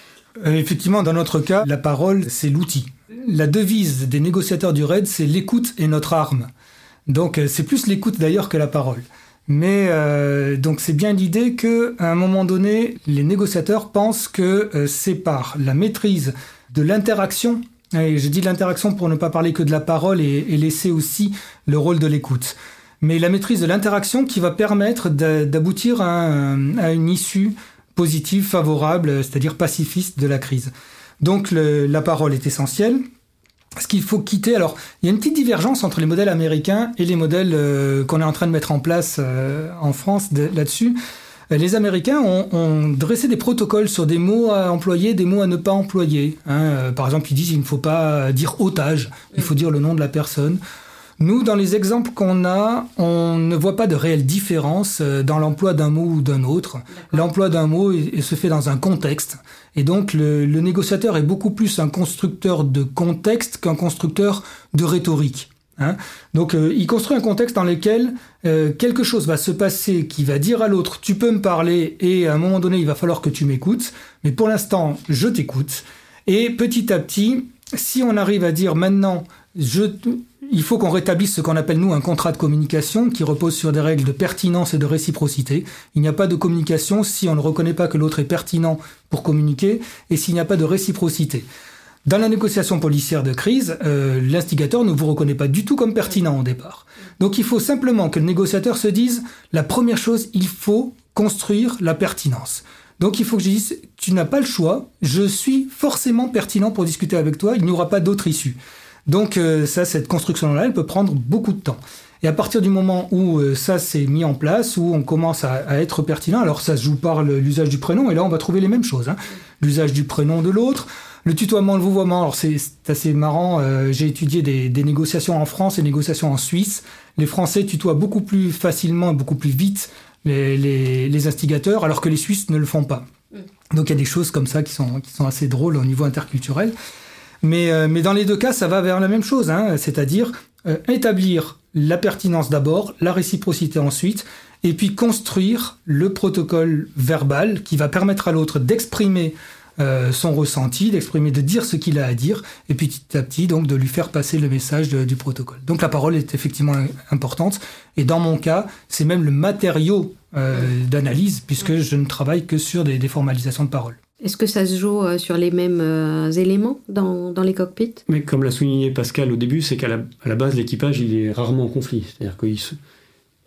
Euh, effectivement, dans notre cas, la parole, c'est l'outil. La devise des négociateurs du RAID, c'est l'écoute est notre arme. Donc euh, c'est plus l'écoute d'ailleurs que la parole. Mais euh, donc c'est bien l'idée que à un moment donné, les négociateurs pensent que c'est par la maîtrise de l'interaction, et je dis l'interaction pour ne pas parler que de la parole et, laisser aussi le rôle de l'écoute, mais la maîtrise de l'interaction qui va permettre d'aboutir à, une issue positive, favorable, c'est-à-dire pacifiste de la crise. Donc la parole est essentielle. Ce qu'il faut quitter, alors il y a une petite divergence entre les modèles américains et les modèles euh, qu'on est en train de mettre en place euh, en France là-dessus. euh, les Américains ont, ont, dressé des protocoles sur des mots à employer, des mots à ne pas employer. Hein. Euh, par exemple, ils disent qu'il ne faut pas dire otage, il faut dire le nom de la personne. Nous, dans les exemples qu'on a, on ne voit pas de réelle différence euh, dans l'emploi d'un mot ou d'un autre. L'emploi d'un mot se fait dans un contexte. Et donc, le, le négociateur est beaucoup plus un constructeur de contexte qu'un constructeur de rhétorique. Hein Donc euh, il construit un contexte dans lequel euh, quelque chose va se passer qui va dire à l'autre tu peux me parler et à un moment donné il va falloir que tu m'écoutes, mais pour l'instant je t'écoute. Et petit à petit, si on arrive à dire maintenant je, il faut qu'on rétablisse ce qu'on appelle nous un contrat de communication qui repose sur des règles de pertinence et de réciprocité. Il n'y a pas de communication si on ne reconnaît pas que l'autre est pertinent pour communiquer et s'il n'y a pas de réciprocité. Dans la négociation policière de crise, euh, l'instigateur ne vous reconnaît pas du tout comme pertinent au départ. Donc il faut simplement que le négociateur se dise, la première chose, il faut construire la pertinence. Donc il faut que je dise, tu n'as pas le choix, je suis forcément pertinent pour discuter avec toi, il n'y aura pas d'autre issue. Donc euh, ça, cette construction-là, elle peut prendre beaucoup de temps. Et à partir du moment où euh, ça s'est mis en place, où on commence à, à, être pertinent, alors ça se joue par l'usage du prénom, et là on va trouver les mêmes choses. Hein. L'usage du prénom de l'autre, le tutoiement, le vouvoiement, alors c'est assez marrant. Euh, J'ai étudié des, des, négociations en France et négociations en Suisse. Les Français tutoient beaucoup plus facilement et beaucoup plus vite les, les, les, instigateurs, alors que les Suisses ne le font pas. Mm. Donc il y a des choses comme ça qui sont, qui sont assez drôles au niveau interculturel. Mais, euh, mais dans les deux cas, ça va vers la même chose, hein, c'est-à-dire euh, établir la pertinence d'abord, la réciprocité ensuite, et puis construire le protocole verbal qui va permettre à l'autre d'exprimer euh, son ressenti, d'exprimer, de dire ce qu'il a à dire, et puis petit à petit donc de lui faire passer le message du protocole. Donc la parole est effectivement importante, et dans mon cas, c'est même le matériau d'analyse, puisque je ne travaille que sur des, des formalisations de parole. Est-ce que ça se joue euh, sur les mêmes euh, éléments dans, dans, les cockpits? Mais comme l'a souligné Pascal au début, c'est qu'à la, base, l'équipage, il est rarement en conflit. C'est-à-dire qu'il se,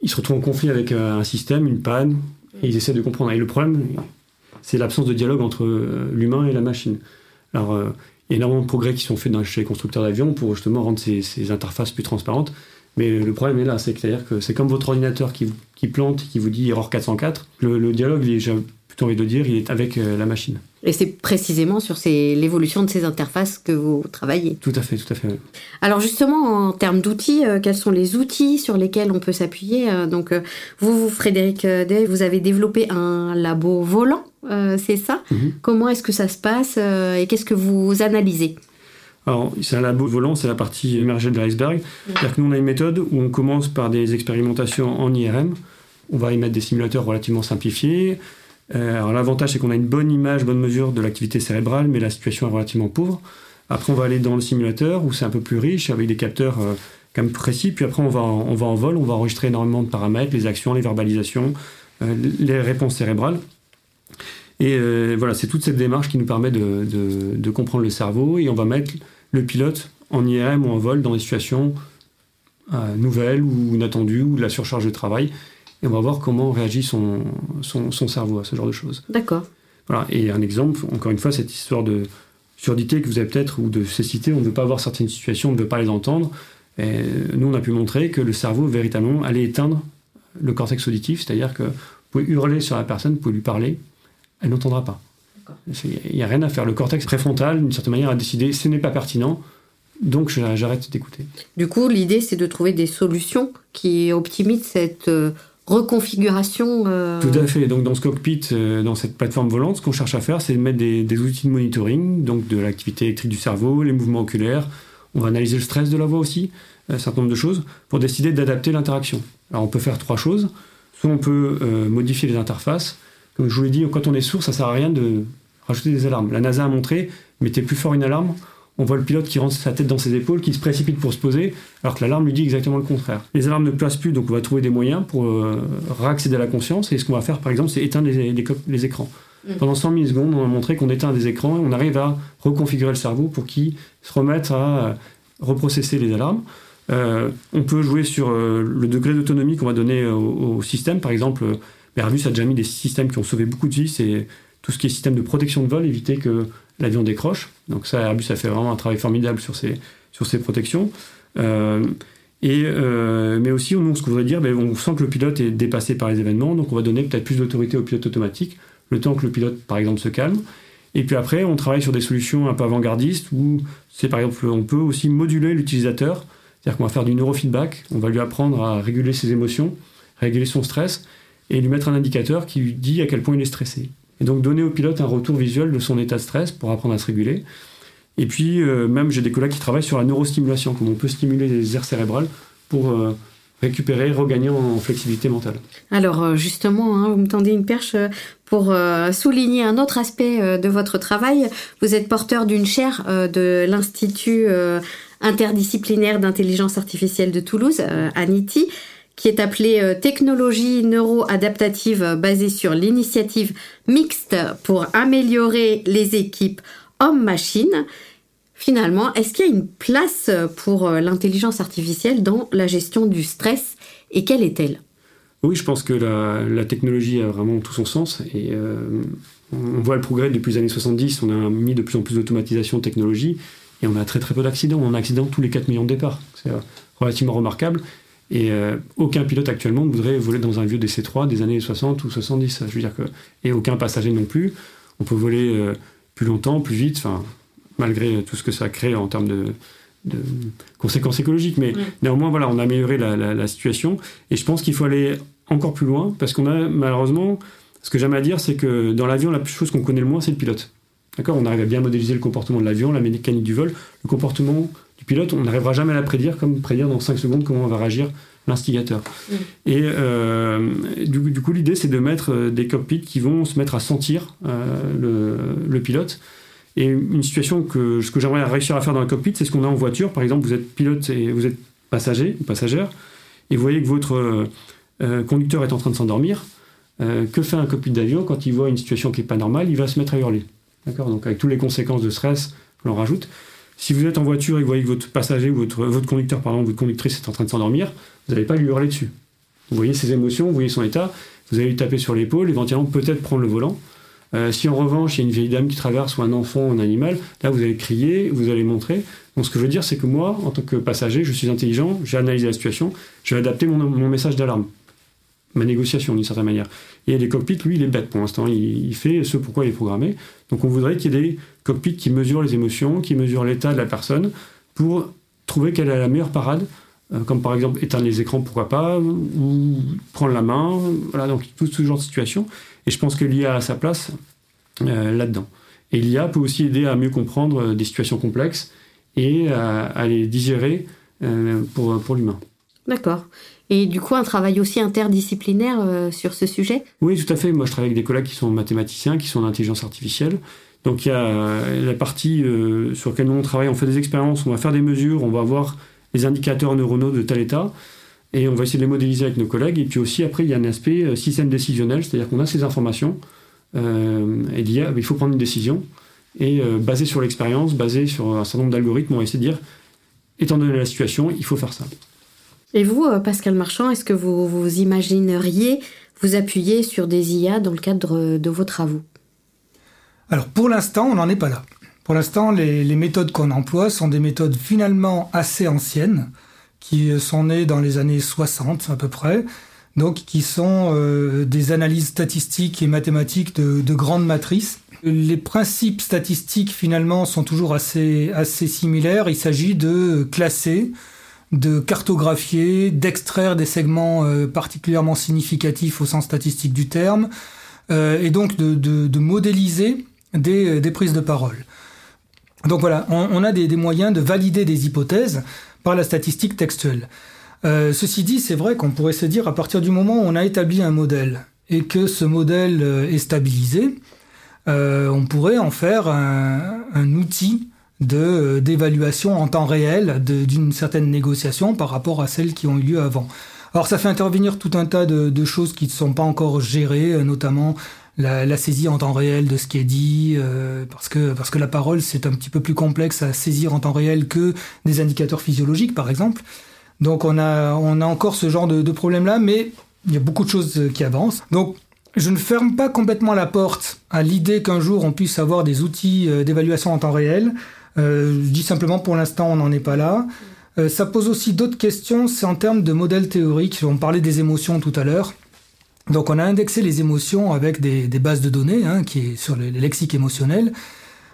il retrouve en conflit avec un système, une panne, et ils essaient de comprendre. Et le problème, c'est l'absence de dialogue entre l'humain et la machine. Alors, euh, il y a énormément de progrès qui sont faits chez les constructeurs d'avions pour justement rendre ces, interfaces plus transparentes. Mais le problème est là, c'est-à-dire que c'est comme votre ordinateur qui, qui, plante, qui vous dit erreur 404. Le, le dialogue, j'ai plutôt envie de dire, il est avec euh, la machine. Et c'est précisément sur l'évolution de ces interfaces que vous travaillez. Tout à fait, tout à fait. Alors justement, en termes d'outils, euh, quels sont les outils sur lesquels on peut s'appuyer euh, Donc euh, vous, Frédéric Day, vous avez développé un labo volant, c'est ça? Mm -hmm. Comment est-ce que ça se passe et qu'est-ce que vous analysez? Alors, c'est un labo volant, c'est la partie émergée de l'iceberg. C'est-à-dire que nous, on a une méthode où on commence par des expérimentations en IRM. On va y mettre des simulateurs relativement simplifiés. Euh, alors l'avantage c'est qu'on a une bonne image, bonne mesure de l'activité cérébrale, mais la situation est relativement pauvre. Après on va aller dans le simulateur où c'est un peu plus riche avec des capteurs euh, quand même précis. Puis après on va, en, on va en vol, on va enregistrer énormément de paramètres, les actions, les verbalisations, euh, les réponses cérébrales. Et voilà, c'est toute cette démarche qui nous permet de, de, de, comprendre le cerveau et on va mettre le pilote en IRM ou en vol dans des situations euh, nouvelles ou inattendues ou de la surcharge de travail et on va voir comment réagit son, son, son cerveau à ce genre de choses. D'accord. Voilà. Et un exemple, encore une fois, cette histoire de surdité que vous avez peut-être, ou de cécité, on ne veut pas voir certaines situations, on ne veut pas les entendre. Et nous, on a pu montrer que le cerveau, véritablement, allait éteindre le cortex auditif, c'est-à-dire que vous pouvez hurler sur la personne, vous pouvez lui parler, elle n'entendra pas. Il n'y a rien à faire. Le cortex préfrontal, d'une certaine manière, a décidé ce n'est pas pertinent, donc j'arrête d'écouter. Du coup, l'idée, c'est de trouver des solutions qui optimisent cette reconfiguration. Euh... Tout à fait. Donc dans ce cockpit, euh, dans cette plateforme volante, ce qu'on cherche à faire, c'est de mettre des, des, outils de monitoring, donc de l'activité électrique du cerveau, les mouvements oculaires. On va analyser le stress de la voix aussi, un certain nombre de choses, pour décider d'adapter l'interaction. Alors on peut faire trois choses. Soit on peut euh, modifier les interfaces. Comme je vous l'ai dit, quand on est sourd, ça sert à rien de rajouter des alarmes. La NASA a montré, mettez plus fort une alarme, on voit le pilote qui rentre sa tête dans ses épaules, qui se précipite pour se poser, alors que l'alarme lui dit exactement le contraire. Les alarmes ne placent plus, donc on va trouver des moyens pour euh, réaccéder à la conscience. Et ce qu'on va faire, par exemple, c'est éteindre les, les, les écrans. Mmh. Pendant 100 millisecondes, on a montré qu'on éteint des écrans et on arrive à reconfigurer le cerveau pour qu'il se remette à euh, reprocesser les alarmes. Euh, on peut jouer sur euh, le degré d'autonomie qu'on va donner au, au, système. Par exemple, Airbus a déjà mis des systèmes qui ont sauvé beaucoup de vies. C'est tout ce qui est système de protection de vol, éviter que l'avion décroche. Donc ça, Airbus a fait vraiment un travail formidable sur ces, protections. Euh, euh, mais aussi, nous, ce qu'on voudrait dire, ben, on sent que le pilote est dépassé par les événements, donc on va donner peut-être plus d'autorité au pilote automatique, le temps que le pilote, par exemple, se calme. Et puis après, on travaille sur des solutions un peu avant-gardistes où c'est par exemple, on peut aussi moduler l'utilisateur. C'est-à-dire qu'on va faire du neurofeedback, on va lui apprendre à réguler ses émotions, réguler son stress et lui mettre un indicateur qui lui dit à quel point il est stressé. Et donc donner au pilote un retour visuel de son état de stress pour apprendre à se réguler. Et puis, euh, même, j'ai des collègues qui travaillent sur la neurostimulation, comment on peut stimuler les aires cérébrales pour euh, récupérer, regagner en flexibilité mentale. Alors, euh, justement, hein, vous me tendez une perche pour souligner un autre aspect de votre travail. Vous êtes porteur d'une chaire de l'Institut interdisciplinaire d'intelligence artificielle de Toulouse, ANITI, qui est appelée technologie neuro-adaptative basée sur l'initiative mixte pour améliorer les équipes homme-machine. Finalement, est-ce qu'il y a une place pour euh, l'intelligence artificielle dans la gestion du stress et quelle est-elle? Oui, je pense que la, technologie a vraiment tout son sens et euh, on voit le progrès depuis les années 70. On a mis de plus en plus d'automatisation de technologie et on a très très peu d'accidents. On a un accident tous les 4 millions de départs. C'est euh, relativement remarquable. Et aucun pilote actuellement ne voudrait voler dans un vieux DC-3 des années 60 ou 70. Je veux dire que, et aucun passager non plus. On peut voler plus longtemps, plus vite, malgré tout ce que ça crée en termes de, conséquences écologiques. Mais néanmoins, voilà, on a amélioré la, situation. Et je pense qu'il faut aller encore plus loin, parce qu'on a malheureusement, ce que j'aime à dire, c'est que dans l'avion, la chose qu'on connaît le moins, c'est le pilote. D'accord? On arrive à bien modéliser le comportement de l'avion, la mécanique du vol. Le comportement du pilote, on n'arrivera jamais à la prédire, comme prédire dans 5 secondes comment on va réagir l'instigateur. Et euh, du, coup, l'idée, c'est de mettre euh, des cockpits qui vont se mettre à sentir euh, le, pilote. Et une situation que ce que j'aimerais réussir à faire dans un cockpit, c'est ce qu'on a en voiture. Par exemple, vous êtes pilote et vous êtes passager ou passagère, et vous voyez que votre conducteur est en train de s'endormir. que fait un cockpit d'avion quand il voit une situation qui n'est pas normale? Il va se mettre à hurler. D'accord? Donc, avec toutes les conséquences de stress qu'on en rajoute. Si vous êtes en voiture et que vous voyez que votre passager ou votre, votre conducteur, pardon, votre conductrice est en train de s'endormir, vous n'allez pas lui hurler dessus. Vous voyez ses émotions, vous voyez son état, vous allez lui taper sur l'épaule, éventuellement peut-être prendre le volant. Euh, si en revanche il y a une vieille dame qui traverse ou un enfant ou un animal, là vous allez crier, vous allez montrer. Donc ce que je veux dire, c'est que moi, en tant que passager, je suis intelligent, j'ai analysé la situation, je vais adapter mon, message d'alarme, ma négociation d'une certaine manière. Et les cockpits, lui, il est bête pour l'instant, il, fait ce pourquoi il est programmé. Donc on voudrait qu'il y ait des cockpits qui mesurent les émotions, qui mesurent l'état de la personne, pour trouver quelle est la meilleure parade euh, comme par exemple éteindre les écrans, pourquoi pas, ou prendre la main, voilà, donc tout ce genre de situation. Et je pense que l'IA a sa place euh, là-dedans. Et l'IA peut aussi aider à mieux comprendre euh, des situations complexes et à, les digérer pour l'humain. D'accord. Et du coup, un travail aussi interdisciplinaire sur ce sujet? Oui, tout à fait. Moi, je travaille avec des collègues qui sont mathématiciens, qui sont en intelligence artificielle. Donc, il y a la partie sur laquelle nous on travaille, on fait des expériences, on va faire des mesures, on va voir les indicateurs neuronaux de tel état, et on va essayer de les modéliser avec nos collègues. Et puis aussi, après, il y a un aspect euh, système décisionnel, c'est-à-dire qu'on a ces informations, euh, et il, a, il faut prendre une décision, et euh, basé sur l'expérience, basé sur un certain nombre d'algorithmes, on va essayer de dire, étant donné la situation, il faut faire ça. Et vous, Pascal Marchand, est-ce que vous, vous imagineriez vous appuyer sur des IA dans le cadre de vos travaux? Alors pour l'instant, on n'en est pas là. Pour l'instant, les, méthodes qu'on emploie sont des méthodes finalement assez anciennes, qui sont nées dans les années 60 à peu près, donc qui sont euh, des analyses statistiques et mathématiques de, de, grandes matrices. Les principes statistiques finalement sont toujours assez, assez similaires. Il s'agit de classer, de cartographier, d'extraire des segments euh, particulièrement significatifs au sens statistique du terme, euh, et donc de, modéliser des, des prises de parole. Donc voilà, on, a des, moyens de valider des hypothèses par la statistique textuelle. Euh, ceci dit, c'est vrai qu'on pourrait se dire à partir du moment où on a établi un modèle et que ce modèle euh, est stabilisé, euh, on pourrait en faire un, outil de d'évaluation en temps réel d'une certaine négociation par rapport à celles qui ont eu lieu avant. Alors ça fait intervenir tout un tas de, choses qui ne sont pas encore gérées, notamment la, saisie en temps réel de ce qui est dit, euh, parce que la parole c'est un petit peu plus complexe à saisir en temps réel que des indicateurs physiologiques par exemple. Donc on a encore ce genre de, de problème là, mais il y a beaucoup de choses qui avancent. Donc je ne ferme pas complètement la porte à l'idée qu'un jour on puisse avoir des outils euh, d'évaluation en temps réel. Euh, je dis simplement pour l'instant on n'en est pas là. Euh, ça pose aussi d'autres questions, c'est en termes de modèles théoriques. On parlait des émotions tout à l'heure. Donc on a indexé les émotions avec des, bases de données, hein, qui est sur le, lexique émotionnel.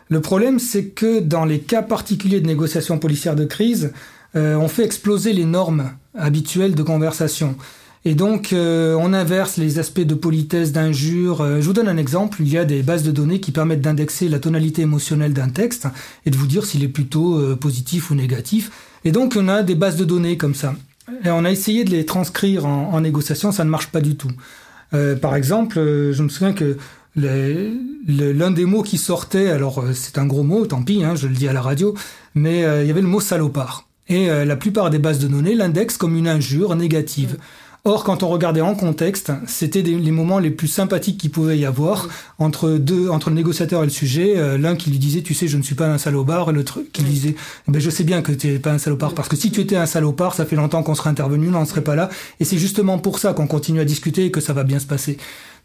Le problème, c'est que dans les cas particuliers de négociation policière de crise, euh, on fait exploser les normes habituelles de conversation. Et donc, euh, on inverse les aspects de politesse, d'injure. je vous donne un exemple. Il y a des bases de données qui permettent d'indexer la tonalité émotionnelle d'un texte et de vous dire s'il est plutôt positif ou négatif. Et donc, on a des bases de données comme ça. Et on a essayé de les transcrire en, négociation, ça ne marche pas du tout. Euh, par exemple, euh, je me souviens que l'un des mots qui sortait, alors euh, c'est un gros mot, tant pis, hein, je le dis à la radio, mais il y avait le mot salopard. Et la plupart des bases de données l'indexent comme une injure négative. Or, quand on regardait en contexte, c'était les moments les plus sympathiques qu'il pouvait y avoir entre deux, entre le négociateur et le sujet. Euh, l'un qui lui disait, tu sais, je ne suis pas un salopard, et l'autre qui lui disait, eh ben, je sais bien que tu n'es pas un salopard, parce que si tu étais un salopard, ça fait longtemps qu'on serait intervenu, on n'en serait pas là. Et c'est justement pour ça qu'on continue à discuter et que ça va bien se passer.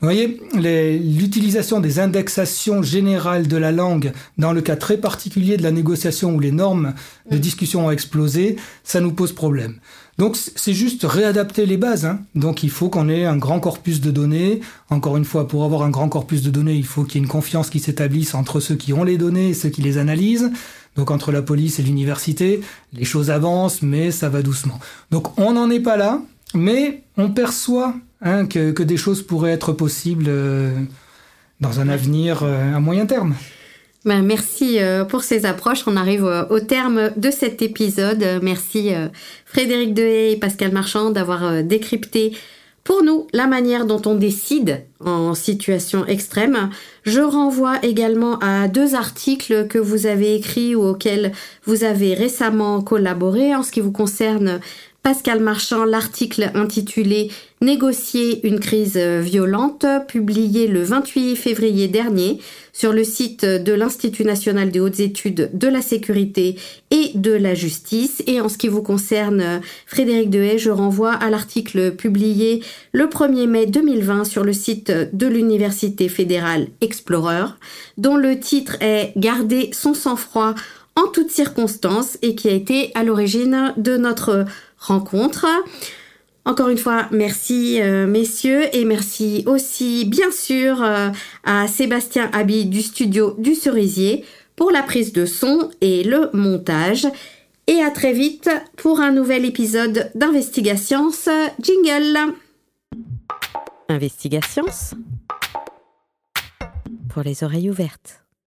Vous voyez, l'utilisation des indexations générales de la langue dans le cas très particulier de la négociation où les normes de discussion ont explosé, ça nous pose problème. Donc c'est juste réadapter les bases. Hein. Donc il faut qu'on ait un grand corpus de données. Encore une fois, pour avoir un grand corpus de données, il faut qu'il y ait une confiance qui s'établisse entre ceux qui ont les données et ceux qui les analysent. Donc entre la police et l'université, les choses avancent, mais ça va doucement. Donc on n'en est pas là, mais on perçoit hein, que, des choses pourraient être possibles euh, dans un avenir euh, à moyen terme. Ben, merci euh, pour ces approches. On arrive euh, au terme de cet épisode. Merci euh, Frédéric Dehaye et Pascal Marchand d'avoir décrypté pour nous la manière dont on décide en situation extrême. Je renvoie également à deux articles que vous avez écrits ou auxquels vous avez récemment collaboré en ce qui vous concerne Pascal Marchand l'article intitulé Négocier une crise violente, publié le 28 février dernier sur le site de l'Institut national des hautes études de la sécurité et de la justice. Et en ce qui vous concerne, Frédéric Dehaye, je renvoie à l'article publié le 1er mai 2020 sur le site de l'Université fédérale Explorer, dont le titre est Garder son sang-froid en toutes circonstances et qui a été à l'origine de notre rencontre. Encore une fois, merci euh, messieurs et merci aussi bien sûr euh, à Sébastien Abi du studio du Cerisier pour la prise de son et le montage. Et à très vite pour un nouvel épisode d'Investigations Jingle. Investigations pour les oreilles ouvertes.